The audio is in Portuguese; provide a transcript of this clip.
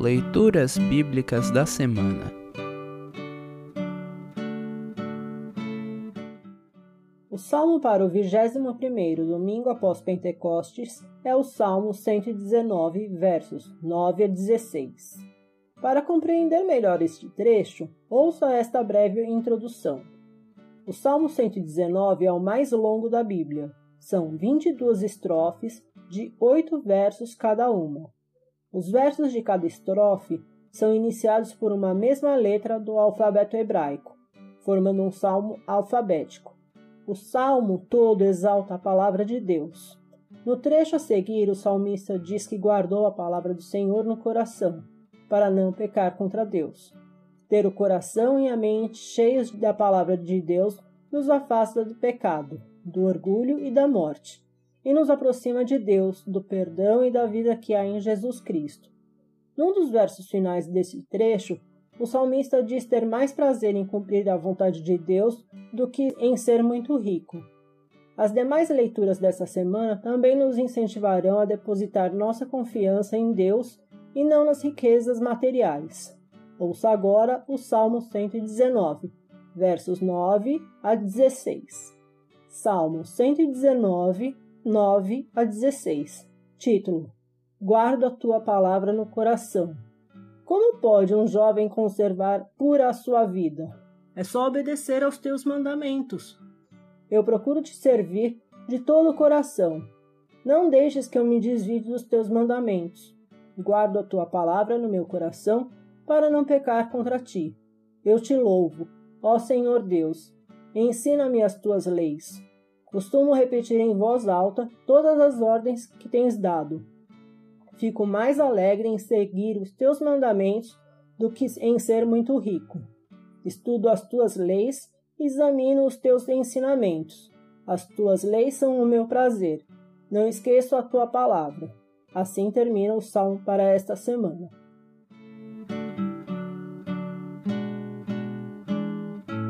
Leituras Bíblicas da Semana O salmo para o 21º domingo após Pentecostes é o Salmo 119, versos 9 a 16. Para compreender melhor este trecho, ouça esta breve introdução. O Salmo 119 é o mais longo da Bíblia. São 22 estrofes de oito versos cada uma. Os versos de cada estrofe são iniciados por uma mesma letra do alfabeto hebraico, formando um salmo alfabético. O salmo todo exalta a palavra de Deus. No trecho a seguir, o salmista diz que guardou a palavra do Senhor no coração, para não pecar contra Deus. Ter o coração e a mente cheios da palavra de Deus nos afasta do pecado, do orgulho e da morte e nos aproxima de Deus, do perdão e da vida que há em Jesus Cristo. Num dos versos finais desse trecho, o salmista diz ter mais prazer em cumprir a vontade de Deus do que em ser muito rico. As demais leituras dessa semana também nos incentivarão a depositar nossa confiança em Deus e não nas riquezas materiais. Ouça agora o Salmo 119, versos 9 a 16. Salmo 119, 9 a 16. Título: Guarda a tua palavra no coração. Como pode um jovem conservar pura a sua vida? É só obedecer aos teus mandamentos. Eu procuro te servir de todo o coração. Não deixes que eu me desvie dos teus mandamentos. Guardo a tua palavra no meu coração para não pecar contra ti. Eu te louvo, ó Senhor Deus. Ensina-me as tuas leis. Costumo repetir em voz alta todas as ordens que tens dado. Fico mais alegre em seguir os teus mandamentos do que em ser muito rico. Estudo as tuas leis e examino os teus ensinamentos. As tuas leis são o meu prazer. Não esqueço a tua palavra. Assim termina o salmo para esta semana.